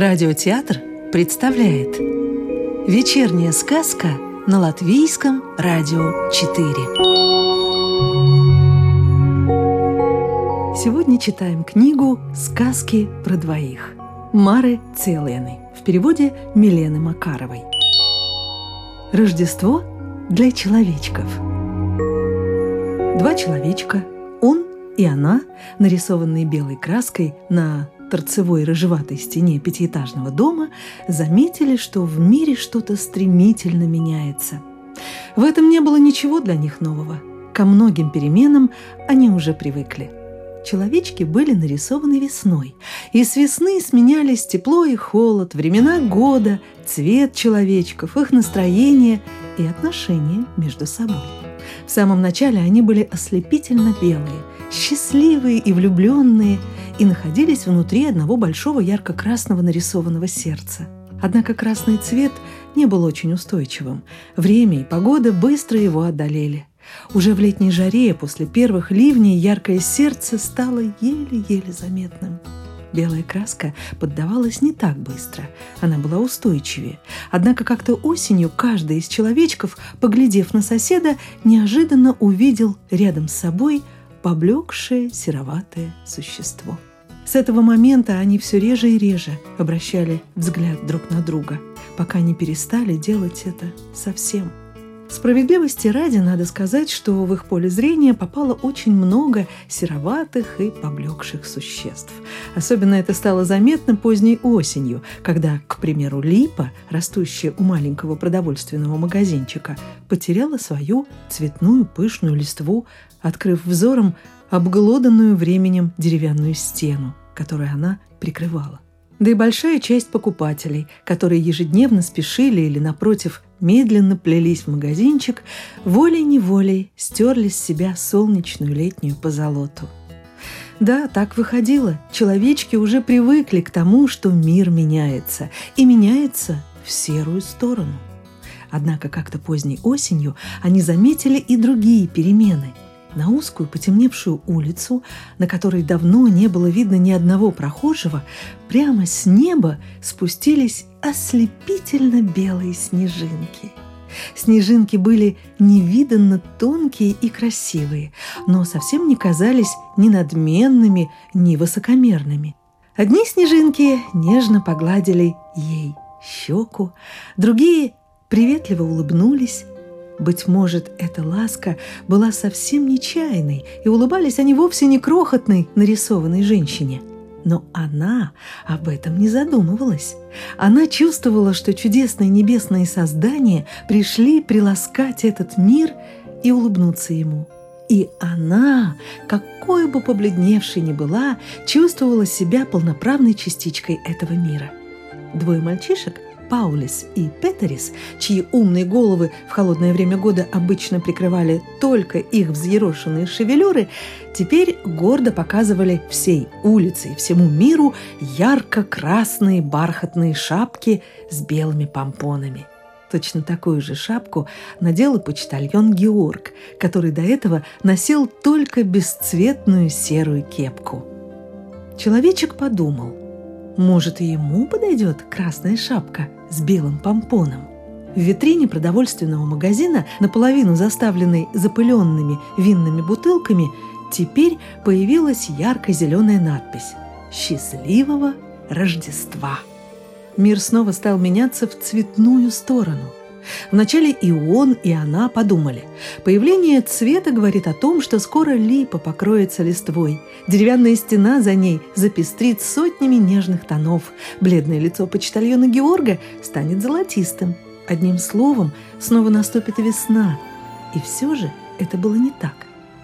Радиотеатр представляет Вечерняя сказка на Латвийском радио 4 Сегодня читаем книгу «Сказки про двоих» Мары Целены в переводе Милены Макаровой. Рождество для человечков. Два человечка, он и она, нарисованные белой краской на торцевой рыжеватой стене пятиэтажного дома, заметили, что в мире что-то стремительно меняется. В этом не было ничего для них нового. Ко многим переменам они уже привыкли. Человечки были нарисованы весной, и с весны сменялись тепло и холод, времена года, цвет человечков, их настроение и отношения между собой. В самом начале они были ослепительно белые, счастливые и влюбленные, и находились внутри одного большого ярко-красного нарисованного сердца. Однако красный цвет не был очень устойчивым. Время и погода быстро его одолели. Уже в летней жаре после первых ливней яркое сердце стало еле-еле заметным. Белая краска поддавалась не так быстро, она была устойчивее. Однако как-то осенью каждый из человечков, поглядев на соседа, неожиданно увидел рядом с собой поблекшее сероватое существо. С этого момента они все реже и реже обращали взгляд друг на друга, пока не перестали делать это совсем. Справедливости ради надо сказать, что в их поле зрения попало очень много сероватых и поблекших существ. Особенно это стало заметно поздней осенью, когда, к примеру, липа, растущая у маленького продовольственного магазинчика, потеряла свою цветную пышную листву, открыв взором обглоданную временем деревянную стену, которую она прикрывала да и большая часть покупателей, которые ежедневно спешили или, напротив, медленно плелись в магазинчик, волей-неволей стерли с себя солнечную летнюю позолоту. Да, так выходило. Человечки уже привыкли к тому, что мир меняется, и меняется в серую сторону. Однако как-то поздней осенью они заметили и другие перемены – на узкую потемневшую улицу, на которой давно не было видно ни одного прохожего, прямо с неба спустились ослепительно белые снежинки. Снежинки были невиданно тонкие и красивые, но совсем не казались ни надменными, ни высокомерными. Одни снежинки нежно погладили ей щеку, другие приветливо улыбнулись, быть может, эта ласка была совсем нечаянной, и улыбались они вовсе не крохотной нарисованной женщине. Но она об этом не задумывалась. Она чувствовала, что чудесные небесные создания пришли приласкать этот мир и улыбнуться ему. И она, какой бы побледневшей ни была, чувствовала себя полноправной частичкой этого мира. Двое мальчишек – Паулис и Петерис, чьи умные головы в холодное время года обычно прикрывали только их взъерошенные шевелюры, теперь гордо показывали всей улице и всему миру ярко-красные бархатные шапки с белыми помпонами. Точно такую же шапку надел и почтальон Георг, который до этого носил только бесцветную серую кепку. Человечек подумал, может, и ему подойдет красная шапка с белым помпоном. В витрине продовольственного магазина, наполовину заставленной запыленными винными бутылками, теперь появилась ярко-зеленая надпись «Счастливого Рождества». Мир снова стал меняться в цветную сторону – Вначале и он, и она подумали. Появление цвета говорит о том, что скоро липа покроется листвой. Деревянная стена за ней запестрит сотнями нежных тонов. Бледное лицо почтальона Георга станет золотистым. Одним словом, снова наступит весна. И все же это было не так.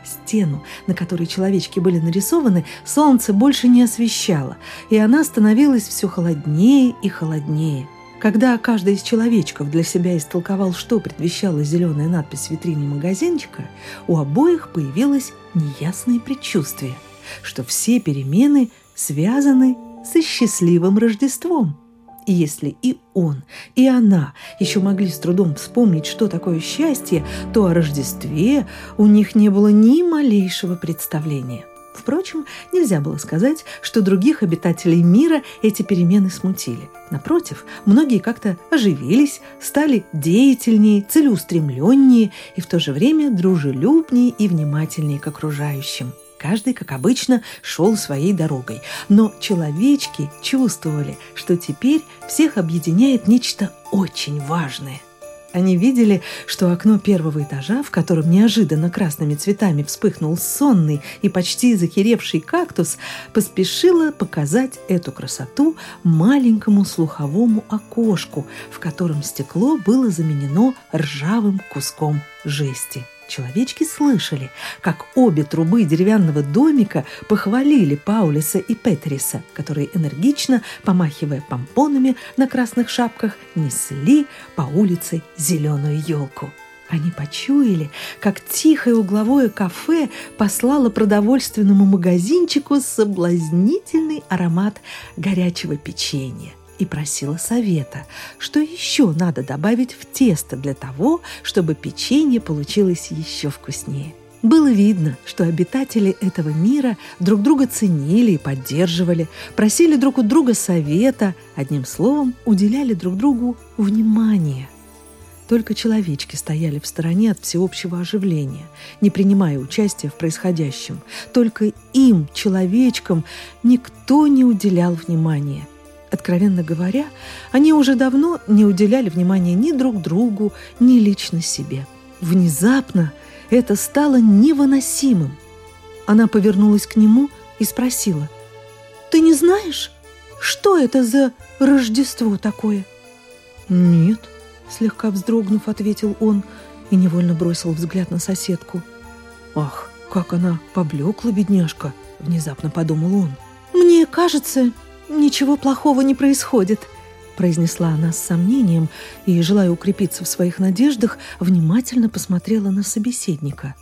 Стену, на которой человечки были нарисованы, солнце больше не освещало, и она становилась все холоднее и холоднее – когда каждый из человечков для себя истолковал, что предвещала зеленая надпись в витрине магазинчика, у обоих появилось неясное предчувствие, что все перемены связаны со счастливым Рождеством. И если и он, и она еще могли с трудом вспомнить, что такое счастье, то о Рождестве у них не было ни малейшего представления – Впрочем, нельзя было сказать, что других обитателей мира эти перемены смутили. Напротив, многие как-то оживились, стали деятельнее, целеустремленнее и в то же время дружелюбнее и внимательнее к окружающим. Каждый, как обычно, шел своей дорогой. Но человечки чувствовали, что теперь всех объединяет нечто очень важное. Они видели, что окно первого этажа, в котором неожиданно красными цветами вспыхнул сонный и почти захеревший кактус, поспешило показать эту красоту маленькому слуховому окошку, в котором стекло было заменено ржавым куском жести. Человечки слышали, как обе трубы деревянного домика похвалили Паулиса и Петериса, которые энергично, помахивая помпонами на красных шапках, несли по улице зеленую елку. Они почуяли, как тихое угловое кафе послало продовольственному магазинчику соблазнительный аромат горячего печенья – и просила совета, что еще надо добавить в тесто для того, чтобы печенье получилось еще вкуснее. Было видно, что обитатели этого мира друг друга ценили и поддерживали, просили друг у друга совета, одним словом, уделяли друг другу внимание. Только человечки стояли в стороне от всеобщего оживления, не принимая участия в происходящем. Только им, человечкам, никто не уделял внимания – Откровенно говоря, они уже давно не уделяли внимания ни друг другу, ни лично себе. Внезапно это стало невыносимым. Она повернулась к нему и спросила, «Ты не знаешь, что это за Рождество такое?» «Нет», — слегка вздрогнув, ответил он и невольно бросил взгляд на соседку. «Ах, как она поблекла, бедняжка!» — внезапно подумал он. «Мне кажется, «Ничего плохого не происходит», — произнесла она с сомнением и, желая укрепиться в своих надеждах, внимательно посмотрела на собеседника.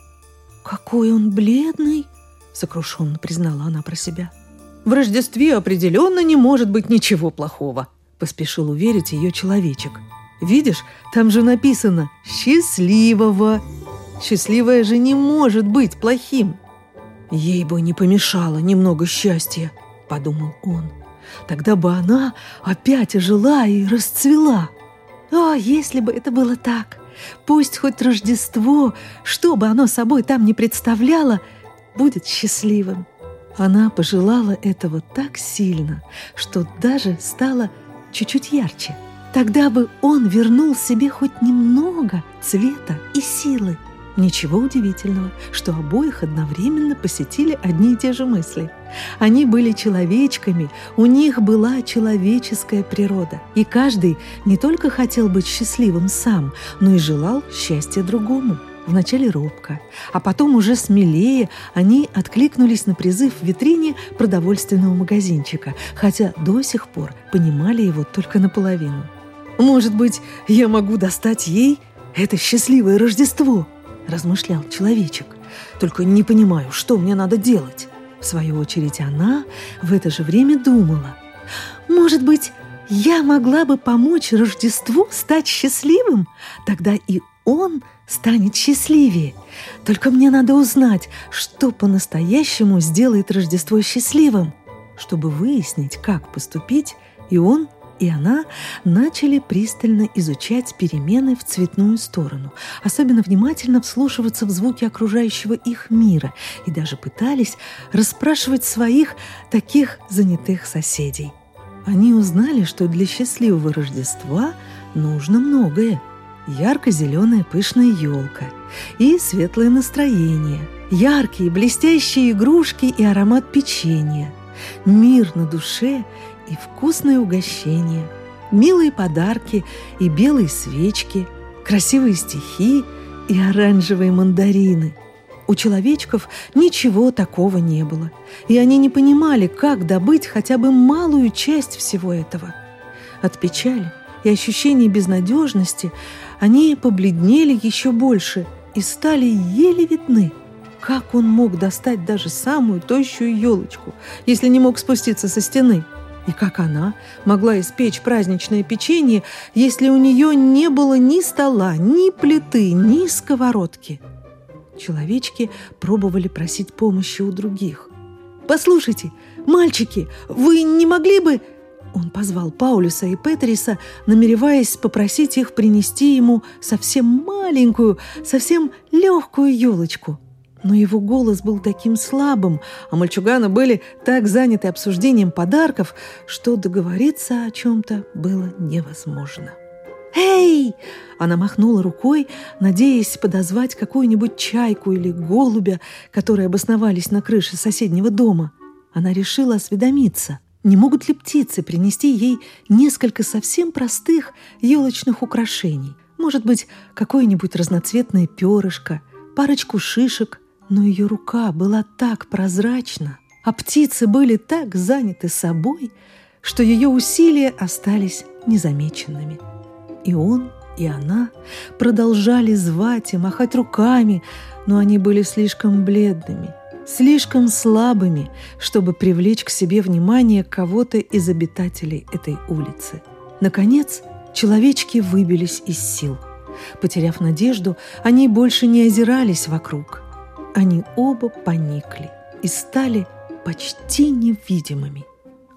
«Какой он бледный!» — сокрушенно признала она про себя. «В Рождестве определенно не может быть ничего плохого», — поспешил уверить ее человечек. «Видишь, там же написано «счастливого». Счастливое же не может быть плохим». «Ей бы не помешало немного счастья», — подумал он. Тогда бы она опять ожила и расцвела. О, если бы это было так! Пусть хоть Рождество, что бы оно собой там не представляло, будет счастливым. Она пожелала этого так сильно, что даже стало чуть-чуть ярче. Тогда бы он вернул себе хоть немного цвета и силы. Ничего удивительного, что обоих одновременно посетили одни и те же мысли. Они были человечками, у них была человеческая природа. И каждый не только хотел быть счастливым сам, но и желал счастья другому. Вначале робко, а потом уже смелее они откликнулись на призыв в витрине продовольственного магазинчика, хотя до сих пор понимали его только наполовину. «Может быть, я могу достать ей это счастливое Рождество?» – размышлял человечек. «Только не понимаю, что мне надо делать». В свою очередь она в это же время думала. «Может быть, я могла бы помочь Рождеству стать счастливым? Тогда и он станет счастливее. Только мне надо узнать, что по-настоящему сделает Рождество счастливым. Чтобы выяснить, как поступить, и он и она начали пристально изучать перемены в цветную сторону, особенно внимательно вслушиваться в звуки окружающего их мира и даже пытались расспрашивать своих таких занятых соседей. Они узнали, что для счастливого Рождества нужно многое. Ярко-зеленая пышная елка и светлое настроение, яркие блестящие игрушки и аромат печенья, мир на душе и вкусные угощения, милые подарки и белые свечки, красивые стихи и оранжевые мандарины. У человечков ничего такого не было, и они не понимали, как добыть хотя бы малую часть всего этого. От печали и ощущения безнадежности они побледнели еще больше и стали еле видны. Как он мог достать даже самую тощую елочку, если не мог спуститься со стены – и как она могла испечь праздничное печенье, если у нее не было ни стола, ни плиты, ни сковородки? Человечки пробовали просить помощи у других. послушайте, мальчики, вы не могли бы...» Он позвал Паулюса и Петериса, намереваясь попросить их принести ему совсем маленькую, совсем легкую елочку. Но его голос был таким слабым, а мальчуганы были так заняты обсуждением подарков, что договориться о чем-то было невозможно. «Эй!» Она махнула рукой, надеясь подозвать какую-нибудь чайку или голубя, которые обосновались на крыше соседнего дома. Она решила осведомиться, не могут ли птицы принести ей несколько совсем простых елочных украшений. Может быть, какое-нибудь разноцветное перышко, парочку шишек. Но ее рука была так прозрачна, а птицы были так заняты собой, что ее усилия остались незамеченными. И он, и она продолжали звать и махать руками, но они были слишком бледными – слишком слабыми, чтобы привлечь к себе внимание кого-то из обитателей этой улицы. Наконец, человечки выбились из сил. Потеряв надежду, они больше не озирались вокруг. Они оба поникли и стали почти невидимыми.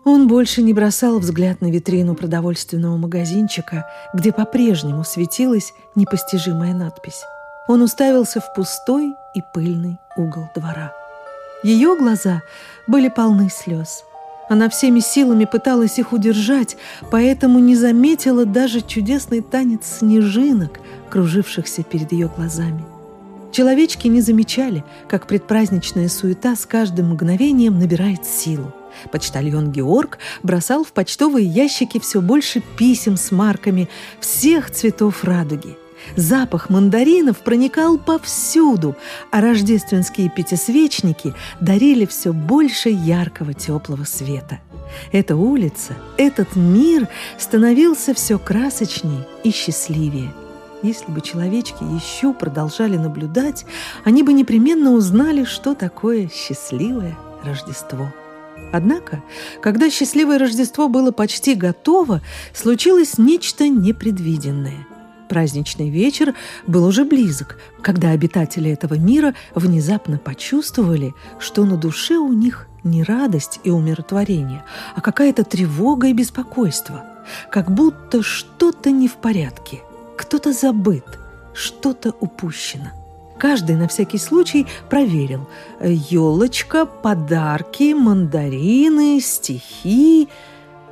Он больше не бросал взгляд на витрину продовольственного магазинчика, где по-прежнему светилась непостижимая надпись. Он уставился в пустой и пыльный угол двора. Ее глаза были полны слез. Она всеми силами пыталась их удержать, поэтому не заметила даже чудесный танец снежинок, кружившихся перед ее глазами. Человечки не замечали, как предпраздничная суета с каждым мгновением набирает силу. Почтальон Георг бросал в почтовые ящики все больше писем с марками всех цветов радуги – Запах мандаринов проникал повсюду, а рождественские пятисвечники дарили все больше яркого теплого света. Эта улица, этот мир становился все красочнее и счастливее. Если бы человечки еще продолжали наблюдать, они бы непременно узнали, что такое счастливое Рождество. Однако, когда счастливое Рождество было почти готово, случилось нечто непредвиденное – Праздничный вечер был уже близок, когда обитатели этого мира внезапно почувствовали, что на душе у них не радость и умиротворение, а какая-то тревога и беспокойство, как будто что-то не в порядке, кто-то забыт, что-то упущено. Каждый на всякий случай проверил. Елочка, подарки, мандарины, стихи –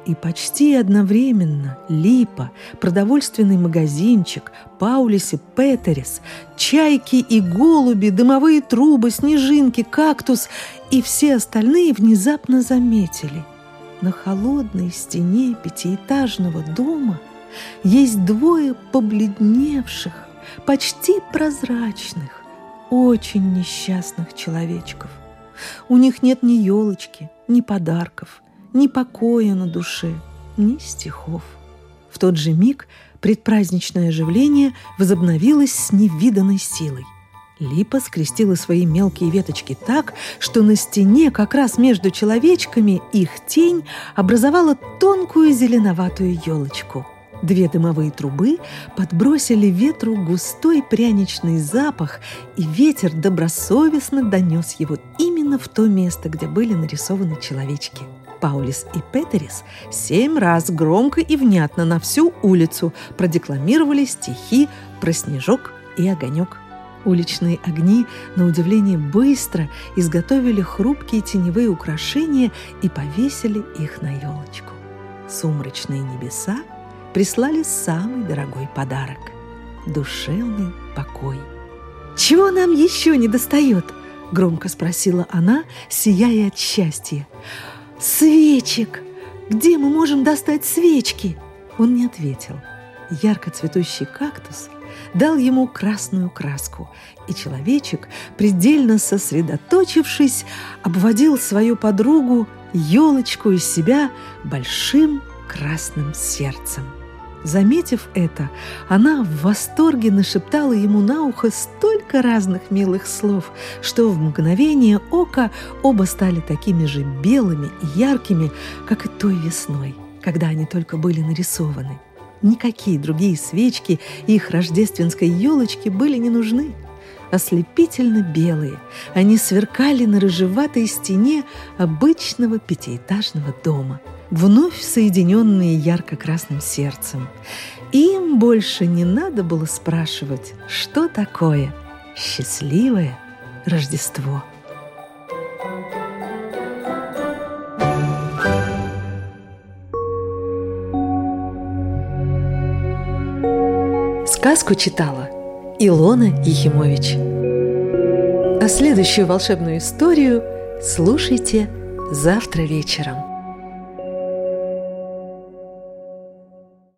и почти одновременно Липа, продовольственный магазинчик, Паулис и Петерис, чайки и голуби, дымовые трубы, снежинки, кактус и все остальные внезапно заметили. На холодной стене пятиэтажного дома есть двое побледневших, почти прозрачных, очень несчастных человечков. У них нет ни елочки, ни подарков – ни покоя на душе, ни стихов. В тот же миг предпраздничное оживление возобновилось с невиданной силой. Липа скрестила свои мелкие веточки так, что на стене, как раз между человечками, их тень образовала тонкую зеленоватую елочку. Две дымовые трубы подбросили ветру густой пряничный запах, и ветер добросовестно донес его именно в то место, где были нарисованы человечки. Паулис и Петерис семь раз громко и внятно на всю улицу продекламировали стихи про снежок и огонек. Уличные огни, на удивление быстро, изготовили хрупкие теневые украшения и повесили их на елочку. Сумрачные небеса прислали самый дорогой подарок – душевный покой. «Чего нам еще не достает?» – громко спросила она, сияя от счастья. «Свечек! Где мы можем достать свечки?» Он не ответил. Ярко цветущий кактус дал ему красную краску, и человечек, предельно сосредоточившись, обводил свою подругу елочку из себя большим красным сердцем. Заметив это, она в восторге нашептала ему на ухо столько разных милых слов, что в мгновение ока оба стали такими же белыми и яркими, как и той весной, когда они только были нарисованы. Никакие другие свечки их рождественской елочки были не нужны. ослепительно белые. Они сверкали на рыжеватой стене обычного пятиэтажного дома, вновь соединенные ярко-красным сердцем. Им больше не надо было спрашивать, что такое счастливое Рождество. Сказку читала Илона Ехимович. А следующую волшебную историю слушайте завтра вечером.